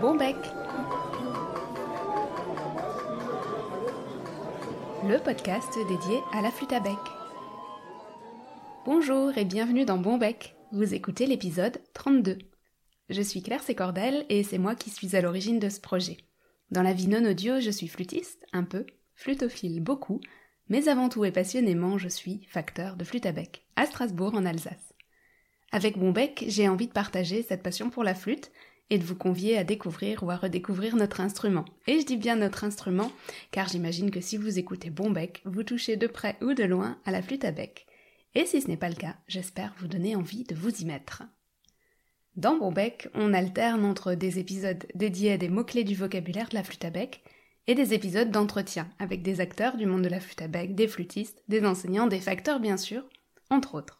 Bon bec Le podcast dédié à la flûte à bec. Bonjour et bienvenue dans Bon bec. Vous écoutez l'épisode 32. Je suis Claire Sécordel et c'est moi qui suis à l'origine de ce projet. Dans la vie non audio, je suis flûtiste, un peu, flutophile beaucoup, mais avant tout et passionnément, je suis facteur de flûte à bec, à Strasbourg en Alsace. Avec Bon bec, j'ai envie de partager cette passion pour la flûte et de vous convier à découvrir ou à redécouvrir notre instrument. Et je dis bien notre instrument, car j'imagine que si vous écoutez Bon bec, vous touchez de près ou de loin à la flûte à bec. Et si ce n'est pas le cas, j'espère vous donner envie de vous y mettre. Dans Bon bec, on alterne entre des épisodes dédiés à des mots-clés du vocabulaire de la flûte à bec et des épisodes d'entretien avec des acteurs du monde de la flûte à bec, des flûtistes, des enseignants, des facteurs bien sûr, entre autres.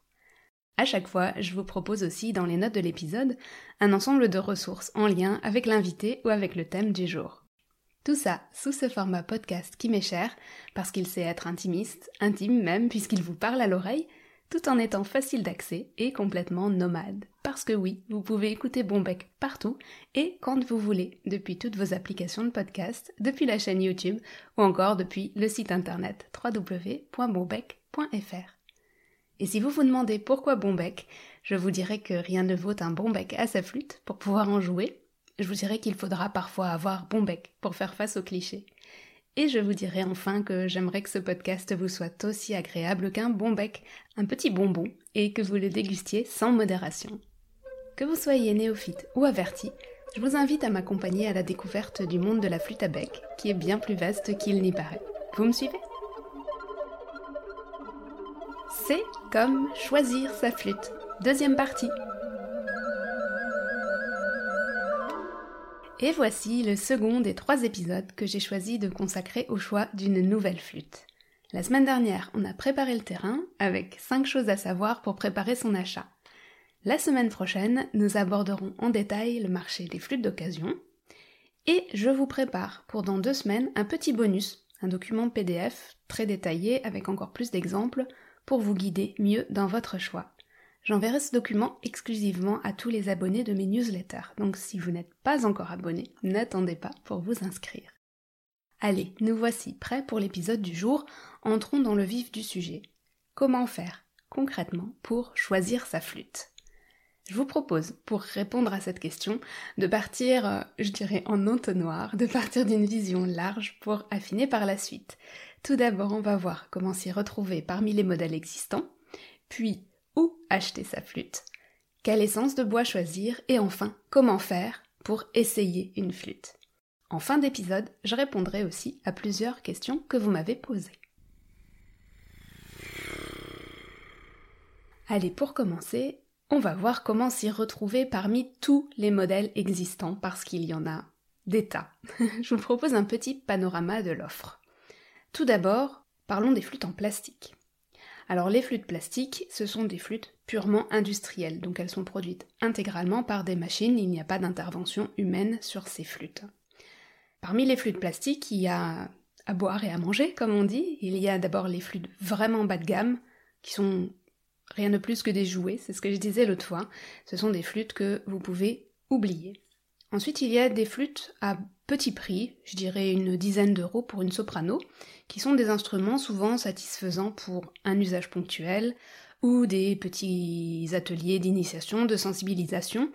À chaque fois, je vous propose aussi dans les notes de l'épisode un ensemble de ressources en lien avec l'invité ou avec le thème du jour. Tout ça sous ce format podcast qui m'est cher parce qu'il sait être intimiste, intime même puisqu'il vous parle à l'oreille, tout en étant facile d'accès et complètement nomade. Parce que oui, vous pouvez écouter Bombec partout et quand vous voulez, depuis toutes vos applications de podcast, depuis la chaîne YouTube ou encore depuis le site internet www.bombec.fr. Et si vous vous demandez pourquoi Bombec, je vous dirais que rien ne vaut un bon bec à sa flûte pour pouvoir en jouer. Je vous dirais qu'il faudra parfois avoir bon bec pour faire face aux clichés. Et je vous dirai enfin que j'aimerais que ce podcast vous soit aussi agréable qu'un bon bec, un petit bonbon, et que vous le dégustiez sans modération. Que vous soyez néophyte ou averti, je vous invite à m'accompagner à la découverte du monde de la flûte à bec, qui est bien plus vaste qu'il n'y paraît. Vous me suivez? C'est comme choisir sa flûte. Deuxième partie. Et voici le second des trois épisodes que j'ai choisi de consacrer au choix d'une nouvelle flûte. La semaine dernière, on a préparé le terrain avec 5 choses à savoir pour préparer son achat. La semaine prochaine, nous aborderons en détail le marché des flûtes d'occasion. Et je vous prépare pour dans deux semaines un petit bonus, un document PDF très détaillé avec encore plus d'exemples pour vous guider mieux dans votre choix. J'enverrai ce document exclusivement à tous les abonnés de mes newsletters, donc si vous n'êtes pas encore abonné, n'attendez pas pour vous inscrire. Allez, nous voici prêts pour l'épisode du jour, entrons dans le vif du sujet. Comment faire concrètement pour choisir sa flûte? Je vous propose, pour répondre à cette question, de partir, euh, je dirais, en entonnoir, de partir d'une vision large pour affiner par la suite. Tout d'abord, on va voir comment s'y retrouver parmi les modèles existants, puis où acheter sa flûte, quelle essence de bois choisir et enfin comment faire pour essayer une flûte. En fin d'épisode, je répondrai aussi à plusieurs questions que vous m'avez posées. Allez, pour commencer, on va voir comment s'y retrouver parmi tous les modèles existants parce qu'il y en a des tas. je vous propose un petit panorama de l'offre. Tout d'abord, parlons des flûtes en plastique. Alors les flûtes plastiques, ce sont des flûtes purement industrielles, donc elles sont produites intégralement par des machines, il n'y a pas d'intervention humaine sur ces flûtes. Parmi les flûtes plastiques, il y a à boire et à manger, comme on dit. Il y a d'abord les flûtes vraiment bas de gamme, qui sont rien de plus que des jouets, c'est ce que je disais l'autre fois. Ce sont des flûtes que vous pouvez oublier. Ensuite, il y a des flûtes à petit prix, je dirais une dizaine d'euros pour une soprano, qui sont des instruments souvent satisfaisants pour un usage ponctuel ou des petits ateliers d'initiation, de sensibilisation.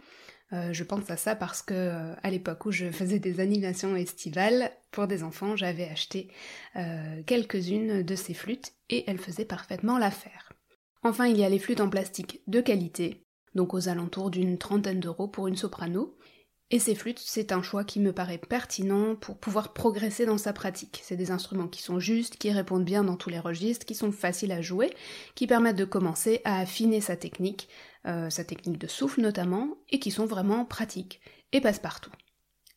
Euh, je pense à ça parce que euh, à l'époque où je faisais des animations estivales pour des enfants, j'avais acheté euh, quelques-unes de ces flûtes et elles faisaient parfaitement l'affaire. Enfin, il y a les flûtes en plastique de qualité, donc aux alentours d'une trentaine d'euros pour une soprano, et ces flûtes, c'est un choix qui me paraît pertinent pour pouvoir progresser dans sa pratique. C'est des instruments qui sont justes, qui répondent bien dans tous les registres, qui sont faciles à jouer, qui permettent de commencer à affiner sa technique, euh, sa technique de souffle notamment, et qui sont vraiment pratiques, et passe partout.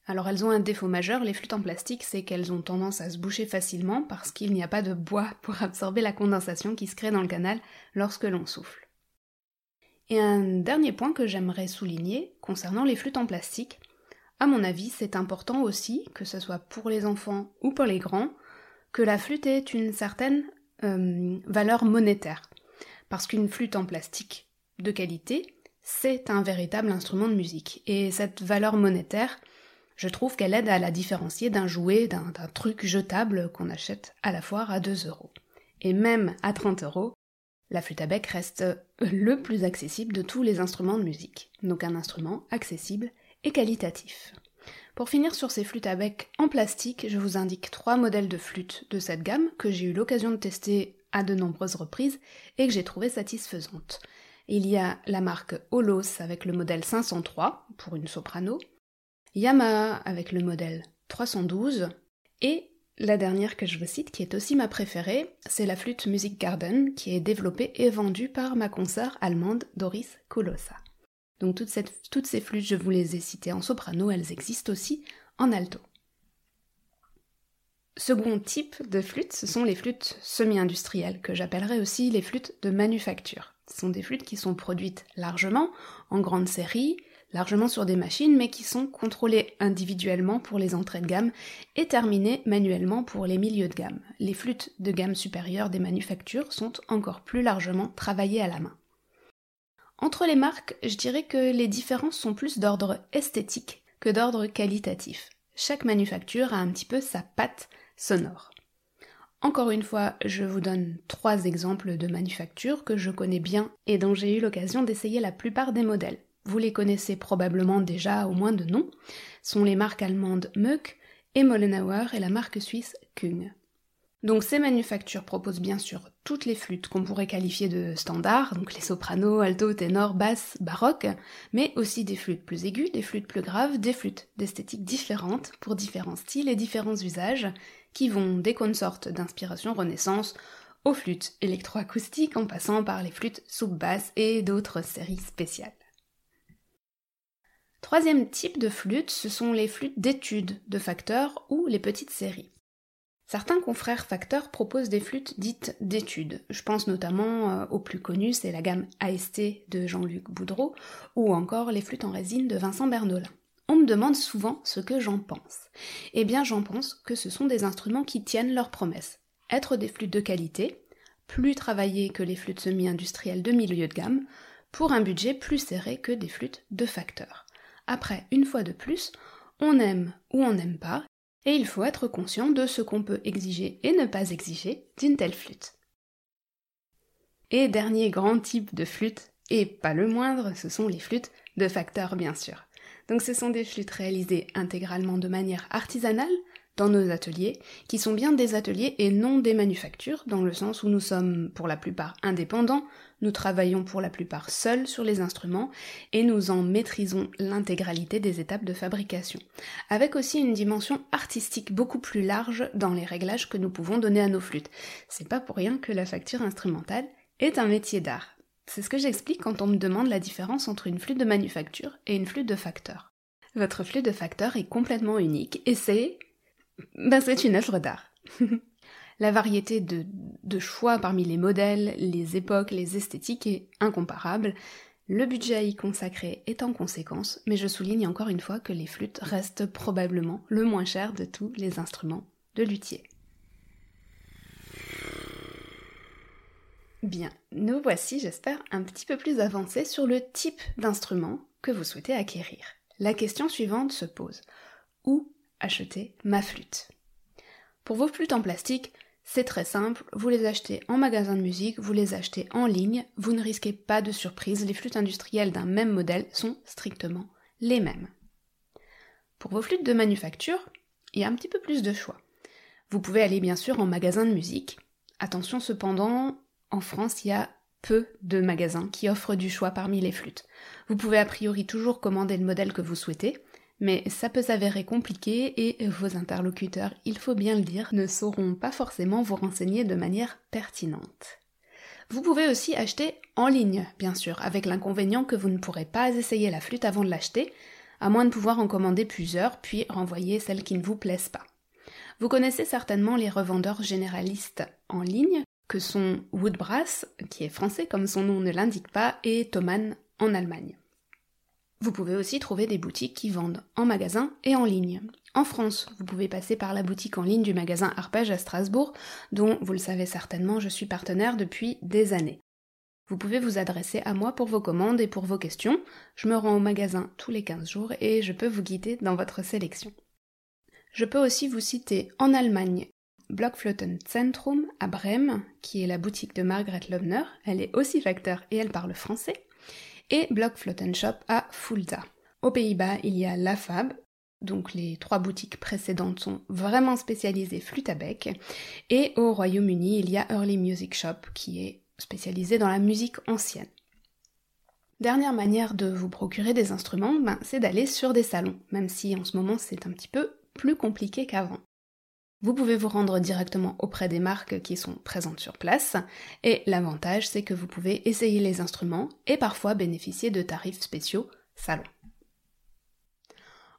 Alors elles ont un défaut majeur, les flûtes en plastique, c'est qu'elles ont tendance à se boucher facilement parce qu'il n'y a pas de bois pour absorber la condensation qui se crée dans le canal lorsque l'on souffle. Et un dernier point que j'aimerais souligner concernant les flûtes en plastique, à mon avis, c'est important aussi, que ce soit pour les enfants ou pour les grands, que la flûte ait une certaine euh, valeur monétaire. Parce qu'une flûte en plastique de qualité, c'est un véritable instrument de musique. Et cette valeur monétaire, Je trouve qu'elle aide à la différencier d'un jouet, d'un truc jetable qu'on achète à la foire à 2 euros. Et même à 30 euros, la flûte à bec reste le plus accessible de tous les instruments de musique. Donc un instrument accessible et qualitatif. Pour finir sur ces flûtes à bec en plastique, je vous indique trois modèles de flûtes de cette gamme que j'ai eu l'occasion de tester à de nombreuses reprises et que j'ai trouvé satisfaisantes. Il y a la marque Holos avec le modèle 503 pour une soprano, Yamaha avec le modèle 312 et la dernière que je vous cite, qui est aussi ma préférée, c'est la flûte Music Garden, qui est développée et vendue par ma consoeur allemande Doris Kolossa. Donc toutes ces flûtes, je vous les ai citées en soprano, elles existent aussi en alto. Second type de flûte, ce sont les flûtes semi-industrielles, que j'appellerais aussi les flûtes de manufacture. Ce sont des flûtes qui sont produites largement, en grande série, largement sur des machines, mais qui sont contrôlées individuellement pour les entrées de gamme et terminées manuellement pour les milieux de gamme. Les flûtes de gamme supérieure des manufactures sont encore plus largement travaillées à la main. Entre les marques, je dirais que les différences sont plus d'ordre esthétique que d'ordre qualitatif. Chaque manufacture a un petit peu sa patte sonore. Encore une fois, je vous donne trois exemples de manufactures que je connais bien et dont j'ai eu l'occasion d'essayer la plupart des modèles vous les connaissez probablement déjà au moins de nom, sont les marques allemandes Möck et Mollenauer et la marque suisse Kung. Donc ces manufactures proposent bien sûr toutes les flûtes qu'on pourrait qualifier de standards, donc les sopranos, alto, ténor, basse, baroque, mais aussi des flûtes plus aiguës, des flûtes plus graves, des flûtes d'esthétique différentes pour différents styles et différents usages, qui vont des consorts d'inspiration renaissance aux flûtes électroacoustiques en passant par les flûtes sous-basses et d'autres séries spéciales. Troisième type de flûte, ce sont les flûtes d'études de facteurs ou les petites séries. Certains confrères facteurs proposent des flûtes dites d'études. Je pense notamment euh, au plus connu, c'est la gamme AST de Jean-Luc Boudreau ou encore les flûtes en résine de Vincent Bernolin. On me demande souvent ce que j'en pense. Eh bien, j'en pense que ce sont des instruments qui tiennent leurs promesses. Être des flûtes de qualité, plus travaillées que les flûtes semi-industrielles de milieu de gamme, pour un budget plus serré que des flûtes de facteurs. Après, une fois de plus, on aime ou on n'aime pas, et il faut être conscient de ce qu'on peut exiger et ne pas exiger d'une telle flûte. Et dernier grand type de flûte, et pas le moindre, ce sont les flûtes de facteurs bien sûr. Donc ce sont des flûtes réalisées intégralement de manière artisanale, dans nos ateliers, qui sont bien des ateliers et non des manufactures, dans le sens où nous sommes pour la plupart indépendants, nous travaillons pour la plupart seuls sur les instruments et nous en maîtrisons l'intégralité des étapes de fabrication, avec aussi une dimension artistique beaucoup plus large dans les réglages que nous pouvons donner à nos flûtes. C'est pas pour rien que la facture instrumentale est un métier d'art. C'est ce que j'explique quand on me demande la différence entre une flûte de manufacture et une flûte de facteur. Votre flûte de facteur est complètement unique et c'est ben, c'est une œuvre d'art. La variété de, choix parmi les modèles, les époques, les esthétiques est incomparable. Le budget à y consacrer est en conséquence, mais je souligne encore une fois que les flûtes restent probablement le moins cher de tous les instruments de luthier. Bien, nous voici, j'espère, un petit peu plus avancés sur le type d'instrument que vous souhaitez acquérir. La question suivante se pose. Où acheter ma flûte? Pour vos flûtes en plastique, c'est très simple, vous les achetez en magasin de musique, vous les achetez en ligne, vous ne risquez pas de surprise, les flûtes industrielles d'un même modèle sont strictement les mêmes. Pour vos flûtes de manufacture, il y a un petit peu plus de choix. Vous pouvez aller bien sûr en magasin de musique. Attention cependant, en France, il y a peu de magasins qui offrent du choix parmi les flûtes. Vous pouvez a priori toujours commander le modèle que vous souhaitez, mais ça peut s'avérer compliqué et vos interlocuteurs, il faut bien le dire, ne sauront pas forcément vous renseigner de manière pertinente. Vous pouvez aussi acheter en ligne, bien sûr, avec l'inconvénient que vous ne pourrez pas essayer la flûte avant de l'acheter, à moins de pouvoir en commander plusieurs, puis renvoyer celles qui ne vous plaisent pas. Vous connaissez certainement les revendeurs généralistes en ligne, que sont Woodbrass, qui est français comme son nom ne l'indique pas, et Thomann en Allemagne. Vous pouvez aussi trouver des boutiques qui vendent en magasin et en ligne. En France, vous pouvez passer par la boutique en ligne du magasin Arpège à Strasbourg, dont vous le savez certainement, je suis partenaire depuis des années. Vous pouvez vous adresser à moi pour vos commandes et pour vos questions. Je me rends au magasin tous les 15 jours et je peux vous guider dans votre sélection. Je peux aussi vous citer en Allemagne Blockflöten Zentrum à Brême, qui est la boutique de Margaret Lobner. Elle est aussi facteur et elle parle français. Et Blockflöten Shop à Fulda. Aux Pays-Bas, il y a La Fab, donc les trois boutiques précédentes sont vraiment spécialisées flûte à bec. Et au Royaume-Uni, il y a Early Music Shop qui est spécialisé dans la musique ancienne. Dernière manière de vous procurer des instruments, ben, c'est d'aller sur des salons, même si en ce moment c'est un petit peu plus compliqué qu'avant. Vous pouvez vous rendre directement auprès des marques qui sont présentes sur place, et l'avantage c'est que vous pouvez essayer les instruments et parfois bénéficier de tarifs spéciaux salon.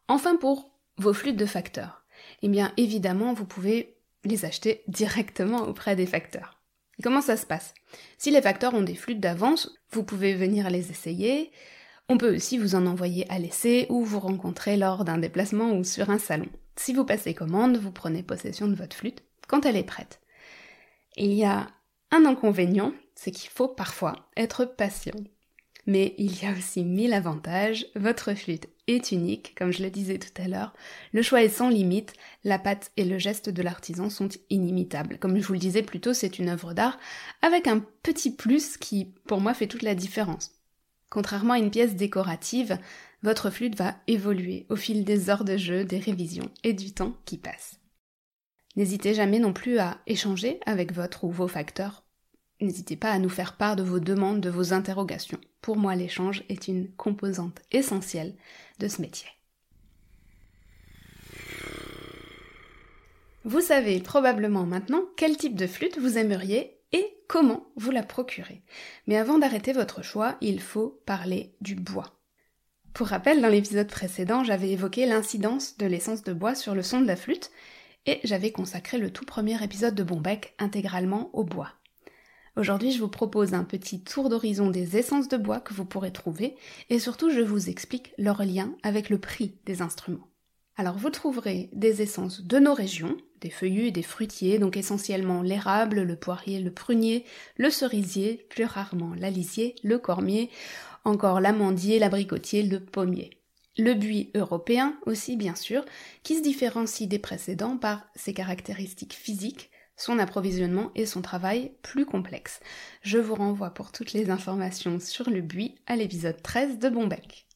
Enfin pour vos flûtes de facteurs, eh bien évidemment vous pouvez les acheter directement auprès des facteurs. comment ça se passe? Si les facteurs ont des flûtes d'avance, vous pouvez venir les essayer. On peut aussi vous en envoyer à l'essai ou vous rencontrer lors d'un déplacement ou sur un salon. Si vous passez commande, vous prenez possession de votre flûte quand elle est prête. Il y a un inconvénient, c'est qu'il faut parfois être patient. Mais il y a aussi mille avantages. Votre flûte est unique, comme je le disais tout à l'heure. Le choix est sans limite. La patte et le geste de l'artisan sont inimitables. Comme je vous le disais plus tôt, c'est une œuvre d'art avec un petit plus qui, pour moi, fait toute la différence. Contrairement à une pièce décorative, votre flûte va évoluer au fil des heures de jeu, des révisions et du temps qui passe. N'hésitez jamais non plus à échanger avec votre ou vos facteurs N'hésitez pas à nous faire part de vos demandes, de vos interrogations. Pour moi, l'échange est une composante essentielle de ce métier. Vous savez probablement maintenant quel type de flûte vous aimeriez et comment vous la procurez. Mais avant d'arrêter votre choix, il faut parler du bois. Pour rappel, dans l'épisode précédent, j'avais évoqué l'incidence de l'essence de bois sur le son de la flûte et j'avais consacré le tout premier épisode de Bombec intégralement au bois. Aujourd'hui, je vous propose un petit tour d'horizon des essences de bois que vous pourrez trouver et surtout je vous explique leur lien avec le prix des instruments. Alors vous trouverez des essences de nos régions, des feuillus des fruitiers, donc essentiellement l'érable, le poirier, le prunier, le cerisier, plus rarement l'alisier, le cormier, encore l'amandier, l'abricotier, le pommier. Le buis européen aussi bien sûr, qui se différencie des précédents par ses caractéristiques physiques, son approvisionnement et son travail plus complexe. Je vous renvoie pour toutes les informations sur le buis à l'épisode 13 de Bombec.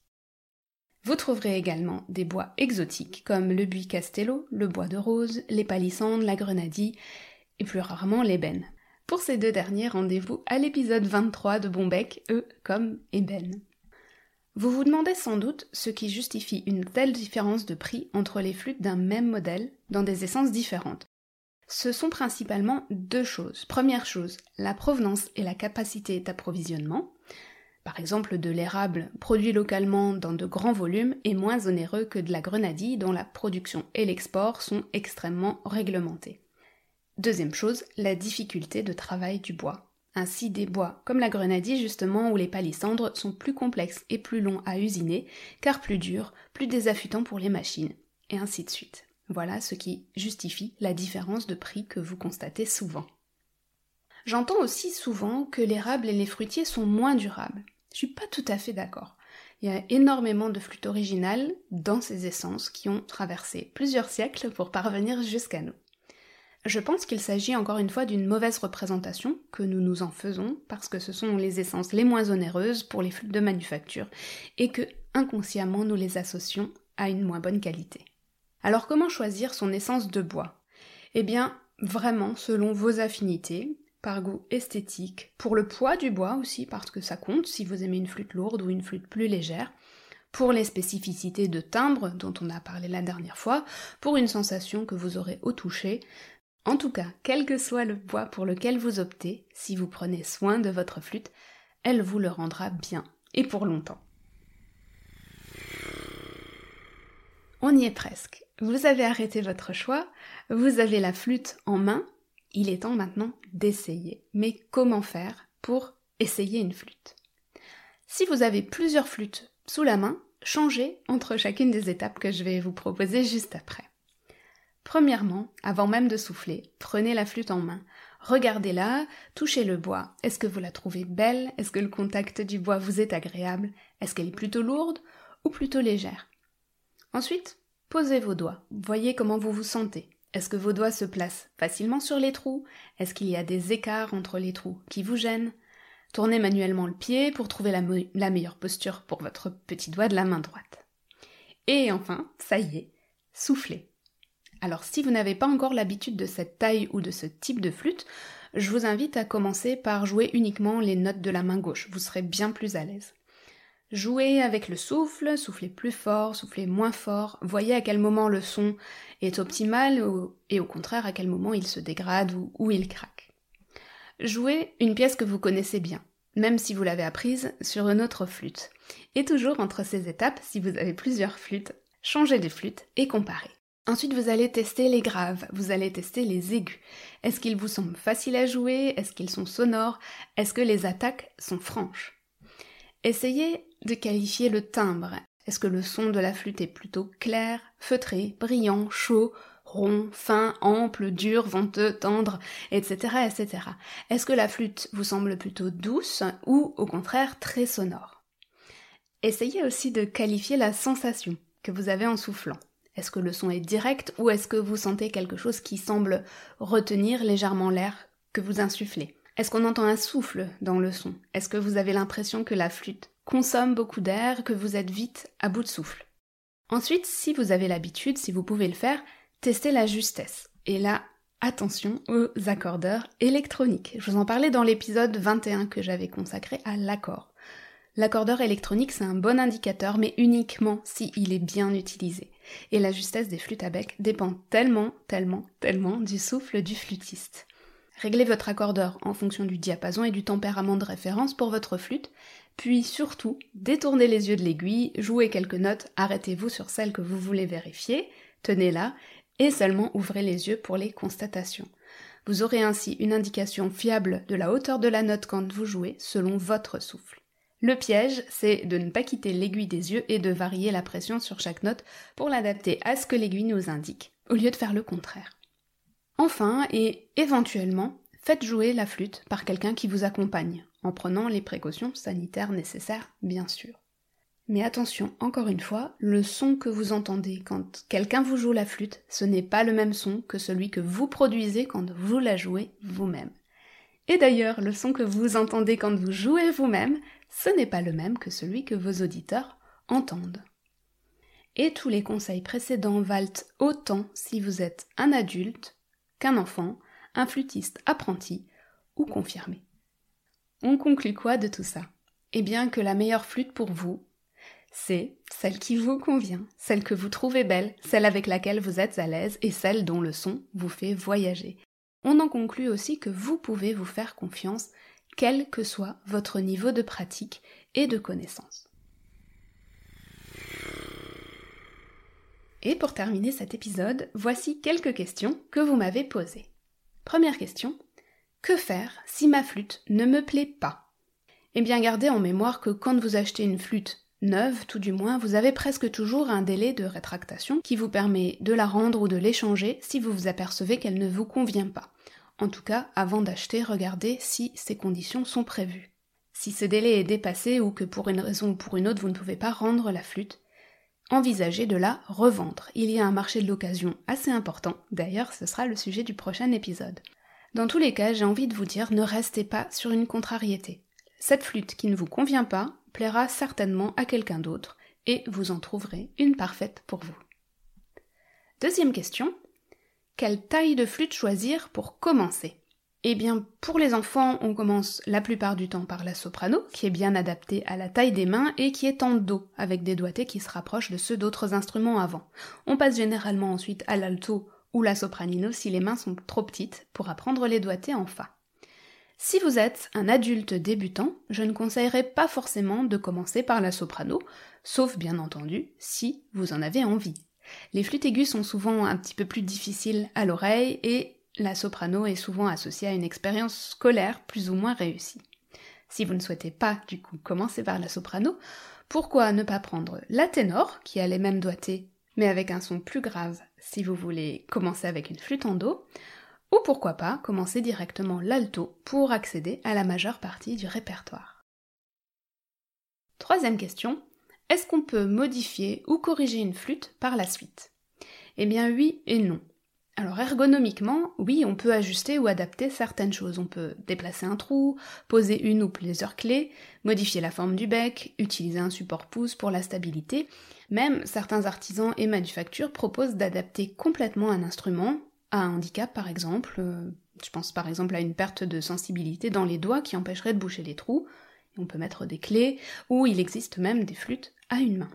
Vous trouverez également des bois exotiques comme le buis castello, le bois de rose, les palissandes, la grenadie et plus rarement l'ébène. Pour ces deux derniers, rendez-vous à l'épisode 23 de Bombec, eux comme ébène. Vous vous demandez sans doute ce qui justifie une telle différence de prix entre les flûtes d'un même modèle dans des essences différentes ce sont principalement deux choses. Première chose, la provenance et la capacité d'approvisionnement. Par exemple, de l'érable produit localement dans de grands volumes est moins onéreux que de la grenadille dont la production et l'export sont extrêmement réglementés. Deuxième chose, la difficulté de travail du bois. Ainsi, des bois comme la grenadille justement ou les palissandres sont plus complexes et plus longs à usiner, car plus durs, plus désaffûtants pour les machines, et ainsi de suite. Voilà ce qui justifie la différence de prix que vous constatez souvent. J'entends aussi souvent que l'érable et les fruitiers sont moins durables. Je suis pas tout à fait d'accord. Il y a énormément de flûtes originales dans ces essences qui ont traversé plusieurs siècles pour parvenir jusqu'à nous. Je pense qu'il s'agit encore une fois d'une mauvaise représentation que nous nous en faisons parce que ce sont les essences les moins onéreuses pour les flûtes de manufacture et que inconsciemment nous les associons à une moins bonne qualité. Alors comment choisir son essence de bois? Eh bien, vraiment selon vos affinités, par goût esthétique, pour le poids du bois aussi, parce que ça compte si vous aimez une flûte lourde ou une flûte plus légère, pour les spécificités de timbre dont on a parlé la dernière fois, pour une sensation que vous aurez au toucher. En tout cas, quel que soit le bois pour lequel vous optez, si vous prenez soin de votre flûte, elle vous le rendra bien, et pour longtemps. On y est presque. Vous avez arrêté votre choix, vous avez la flûte en main, il est temps maintenant d'essayer. Mais comment faire pour essayer une flûte? Si vous avez plusieurs flûtes sous la main, changez entre chacune des étapes que je vais vous proposer juste après. Premièrement, avant même de souffler, prenez la flûte en main, Regardez-la, touchez le bois. Est-ce que vous la trouvez belle? Est-ce que le contact du bois vous est agréable? Est-ce qu'elle est plutôt lourde ou plutôt légère? Ensuite, posez vos doigts. Voyez comment vous vous sentez. Est-ce que vos doigts se placent facilement sur les trous? Est-ce qu'il y a des écarts entre les trous qui vous gênent? Tournez manuellement le pied pour trouver la, la meilleure posture pour votre petit doigt de la main droite. Et enfin, ça y est, soufflez. Alors si vous n'avez pas encore l'habitude de cette taille ou de ce type de flûte, je vous invite à commencer par jouer uniquement les notes de la main gauche, vous serez bien plus à l'aise. Jouez avec le souffle, soufflez plus fort, soufflez moins fort, voyez à quel moment le son est optimal et au contraire à quel moment il se dégrade ou, il craque. Jouez une pièce que vous connaissez bien, même si vous l'avez apprise sur une autre flûte. Et toujours entre ces étapes, si vous avez plusieurs flûtes, changez de flûte et comparez. Ensuite, vous allez tester les graves, vous allez tester les aigus. Est-ce qu'ils vous semblent faciles à jouer? Est-ce qu'ils sont sonores? Est-ce que les attaques sont franches? Essayez de qualifier le timbre. Est-ce que le son de la flûte est plutôt clair, feutré, brillant, chaud, rond, fin, ample, dur, venteux, tendre, etc., etc. Est-ce que la flûte vous semble plutôt douce ou au contraire très sonore? Essayez aussi de qualifier la sensation que vous avez en soufflant. Est-ce que le son est direct ou est-ce que vous sentez quelque chose qui semble retenir légèrement l'air que vous insufflez? Est-ce qu'on entend un souffle dans le son? Est-ce que vous avez l'impression que la flûte consomme beaucoup d'air, que vous êtes vite à bout de souffle? Ensuite, si vous avez l'habitude, si vous pouvez le faire, testez la justesse. Et là, attention aux accordeurs électroniques. Je vous en parlais dans l'épisode 21 que j'avais consacré à l'accord. L'accordeur électronique, c'est un bon indicateur, mais uniquement si il est bien utilisé. Et la justesse des flûtes à bec dépend tellement, tellement, tellement du souffle du flûtiste. Réglez votre accordeur en fonction du diapason et du tempérament de référence pour votre flûte, puis surtout, détournez les yeux de l'aiguille, jouez quelques notes, arrêtez-vous sur celle que vous voulez vérifier, tenez-la, et seulement ouvrez les yeux pour les constatations. Vous aurez ainsi une indication fiable de la hauteur de la note quand vous jouez selon votre souffle. Le piège, c'est de ne pas quitter l'aiguille des yeux et de varier la pression sur chaque note pour l'adapter à ce que l'aiguille nous indique, au lieu de faire le contraire. Enfin, et éventuellement, faites jouer la flûte par quelqu'un qui vous accompagne, en prenant les précautions sanitaires nécessaires, bien sûr. Mais attention, encore une fois, le son que vous entendez quand quelqu'un vous joue la flûte, ce n'est pas le même son que celui que vous produisez quand vous la jouez vous-même. Et d'ailleurs, le son que vous entendez quand vous jouez vous-même, ce n'est pas le même que celui que vos auditeurs entendent. Et tous les conseils précédents valent autant si vous êtes un adulte qu'un enfant, un flûtiste apprenti ou confirmé. On conclut quoi de tout ça? Eh bien que la meilleure flûte pour vous, c'est celle qui vous convient, celle que vous trouvez belle, celle avec laquelle vous êtes à l'aise et celle dont le son vous fait voyager. On en conclut aussi que vous pouvez vous faire confiance quel que soit votre niveau de pratique et de connaissance. Et pour terminer cet épisode, voici quelques questions que vous m'avez posées. Première question. Que faire si ma flûte ne me plaît pas? Eh bien, gardez en mémoire que quand vous achetez une flûte neuve, tout du moins, vous avez presque toujours un délai de rétractation qui vous permet de la rendre ou de l'échanger si vous vous apercevez qu'elle ne vous convient pas. En tout cas, avant d'acheter, regardez si ces conditions sont prévues. Si ce délai est dépassé ou que pour une raison ou pour une autre vous ne pouvez pas rendre la flûte, envisagez de la revendre. Il y a un marché de l'occasion assez important, d'ailleurs ce sera le sujet du prochain épisode. Dans tous les cas, j'ai envie de vous dire, ne restez pas sur une contrariété. Cette flûte qui ne vous convient pas plaira certainement à quelqu'un d'autre, et vous en trouverez une parfaite pour vous. Deuxième question, quelle taille de flûte choisir pour commencer Eh bien, pour les enfants, on commence la plupart du temps par la soprano, qui est bien adaptée à la taille des mains et qui est en do, avec des doigtés qui se rapprochent de ceux d'autres instruments avant. On passe généralement ensuite à l'alto ou la sopranino si les mains sont trop petites pour apprendre les doigtés en fa. Si vous êtes un adulte débutant, je ne conseillerais pas forcément de commencer par la soprano, sauf bien entendu si vous en avez envie. Les flûtes aiguës sont souvent un petit peu plus difficiles à l'oreille et la soprano est souvent associée à une expérience scolaire plus ou moins réussie. Si vous ne souhaitez pas du coup commencer par la soprano, pourquoi ne pas prendre la ténor, qui a les mêmes doigtés mais avec un son plus grave si vous voulez commencer avec une flûte en do, Ou pourquoi pas commencer directement l'alto pour accéder à la majeure partie du répertoire? Troisième question, est-ce qu'on peut modifier ou corriger une flûte par la suite? Eh bien oui et non. Alors ergonomiquement, oui, on peut ajuster ou adapter certaines choses. On peut déplacer un trou, poser une ou plusieurs clés, modifier la forme du bec, utiliser un support pouce pour la stabilité. Même certains artisans et manufactures proposent d'adapter complètement un instrument à un handicap par exemple. Euh, je pense par exemple à une perte de sensibilité dans les doigts qui empêcherait de boucher les trous. On peut mettre des clés, ou il existe même des flûtes à une main.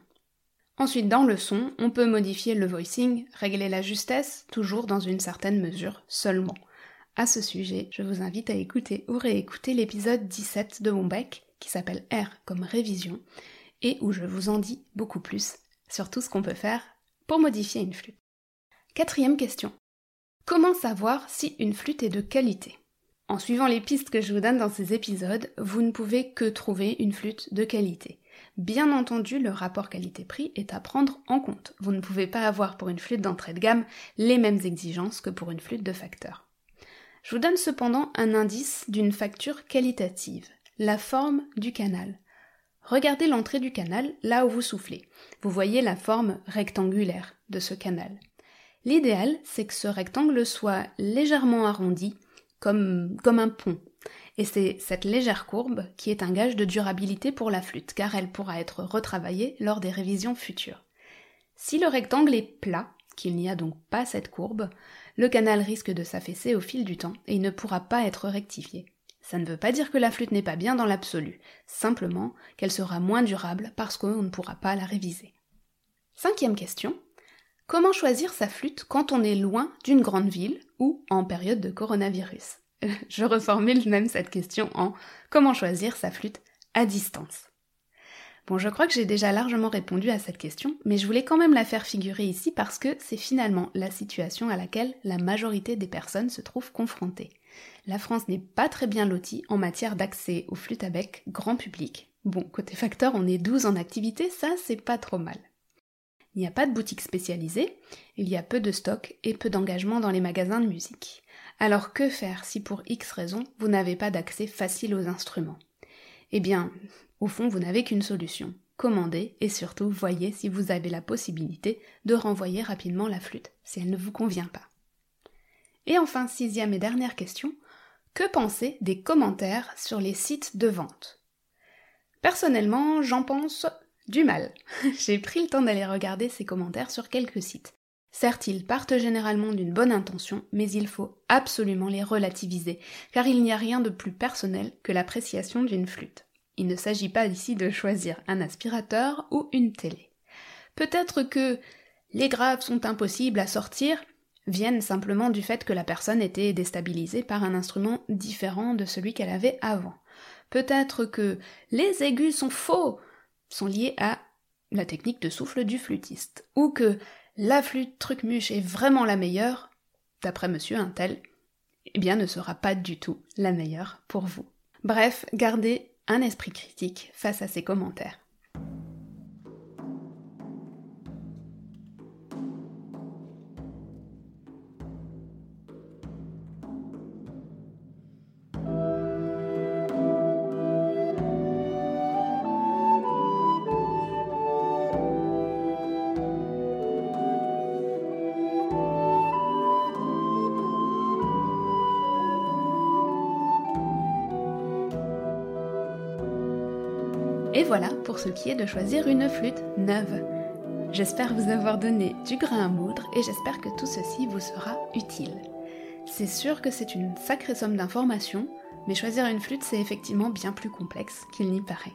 Ensuite, dans le son, on peut modifier le voicing, régler la justesse, toujours dans une certaine mesure seulement. À ce sujet, je vous invite à écouter ou réécouter l'épisode 17 de mon bec, qui s'appelle R comme révision, et où je vous en dis beaucoup plus sur tout ce qu'on peut faire pour modifier une flûte. Quatrième question. Comment savoir si une flûte est de qualité? En suivant les pistes que je vous donne dans ces épisodes, vous ne pouvez que trouver une flûte de qualité. Bien entendu, le rapport qualité-prix est à prendre en compte. Vous ne pouvez pas avoir pour une flûte d'entrée de gamme les mêmes exigences que pour une flûte de facteur. Je vous donne cependant un indice d'une facture qualitative, la forme du canal. Regardez l'entrée du canal là où vous soufflez. Vous voyez la forme rectangulaire de ce canal. L'idéal, c'est que ce rectangle soit légèrement arrondi, comme, comme un pont, et c'est cette légère courbe qui est un gage de durabilité pour la flûte, car elle pourra être retravaillée lors des révisions futures. Si le rectangle est plat, qu'il n'y a donc pas cette courbe, le canal risque de s'affaisser au fil du temps et il ne pourra pas être rectifié. Ça ne veut pas dire que la flûte n'est pas bien dans l'absolu, simplement qu'elle sera moins durable parce qu'on ne pourra pas la réviser. Cinquième question. Comment choisir sa flûte quand on est loin d'une grande ville ou en période de coronavirus? je reformule même cette question en comment choisir sa flûte à distance? Bon, je crois que j'ai déjà largement répondu à cette question, mais je voulais quand même la faire figurer ici parce que c'est finalement la situation à laquelle la majorité des personnes se trouvent confrontées. La France n'est pas très bien lotie en matière d'accès aux flûtes à grand public. Bon, côté facteur, on est 12 en activité, ça c'est pas trop mal. Il n'y a pas de boutique spécialisée, il y a peu de stock et peu d'engagement dans les magasins de musique. Alors que faire si pour X raisons vous n'avez pas d'accès facile aux instruments? Eh bien, au fond, vous n'avez qu'une solution. Commandez et surtout voyez si vous avez la possibilité de renvoyer rapidement la flûte si elle ne vous convient pas. Et enfin, sixième et dernière question, que penser des commentaires sur les sites de vente? Personnellement, j'en pense du mal. J'ai pris le temps d'aller regarder ces commentaires sur quelques sites. Certes, ils partent généralement d'une bonne intention, mais il faut absolument les relativiser, car il n'y a rien de plus personnel que l'appréciation d'une flûte. Il ne s'agit pas ici de choisir un aspirateur ou une télé. Peut-être que les graves sont impossibles à sortir viennent simplement du fait que la personne était déstabilisée par un instrument différent de celui qu'elle avait avant. Peut-être que les aigus sont faux, sont liés à la technique de souffle du flûtiste, ou que la flûte trucmuche est vraiment la meilleure, d'après monsieur un tel, eh bien ne sera pas du tout la meilleure pour vous. Bref, gardez un esprit critique face à ces commentaires. Voilà pour ce qui est de choisir une flûte neuve. J'espère vous avoir donné du grain à moudre et j'espère que tout ceci vous sera utile. C'est sûr que c'est une sacrée somme d'informations, mais choisir une flûte c'est effectivement bien plus complexe qu'il n'y paraît.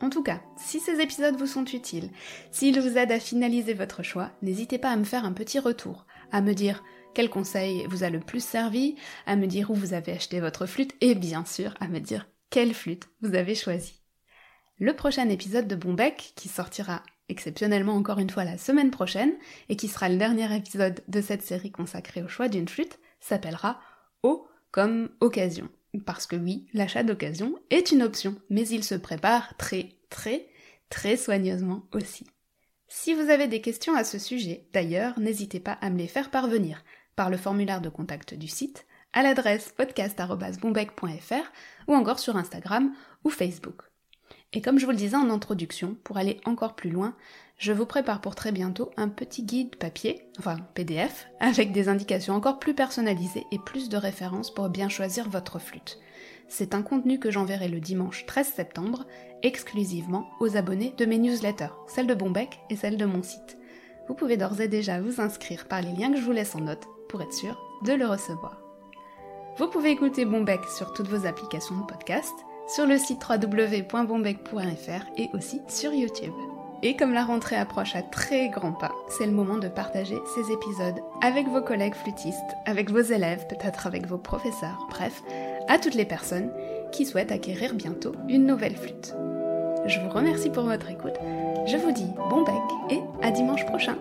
En tout cas, si ces épisodes vous sont utiles, s'ils vous aident à finaliser votre choix, n'hésitez pas à me faire un petit retour, à me dire quel conseil vous a le plus servi, à me dire où vous avez acheté votre flûte et bien sûr à me dire quelle flûte vous avez choisie. Le prochain épisode de Bombec, qui sortira exceptionnellement encore une fois la semaine prochaine, et qui sera le dernier épisode de cette série consacrée au choix d'une flûte, s'appellera O comme occasion. Parce que oui, l'achat d'occasion est une option, mais il se prépare très, très, très soigneusement aussi. Si vous avez des questions à ce sujet, d'ailleurs, n'hésitez pas à me les faire parvenir. par le formulaire de contact du site, à l'adresse podcast.bombec.fr ou encore sur Instagram ou Facebook. Et comme je vous le disais en introduction, pour aller encore plus loin, je vous prépare pour très bientôt un petit guide papier, enfin PDF, avec des indications encore plus personnalisées et plus de références pour bien choisir votre flûte. C'est un contenu que j'enverrai le dimanche 13 septembre, exclusivement aux abonnés de mes newsletters, celle de Bombec et celle de mon site. Vous pouvez d'ores et déjà vous inscrire par les liens que je vous laisse en note pour être sûr de le recevoir. Vous pouvez écouter Bombec sur toutes vos applications de podcast, sur le site www.bombec.fr et aussi sur YouTube. Et comme la rentrée approche à très grands pas, c'est le moment de partager ces épisodes avec vos collègues flûtistes, avec vos élèves, peut-être avec vos professeurs, bref, à toutes les personnes qui souhaitent acquérir bientôt une nouvelle flûte. Je vous remercie pour votre écoute, je vous dis bon bec et à dimanche prochain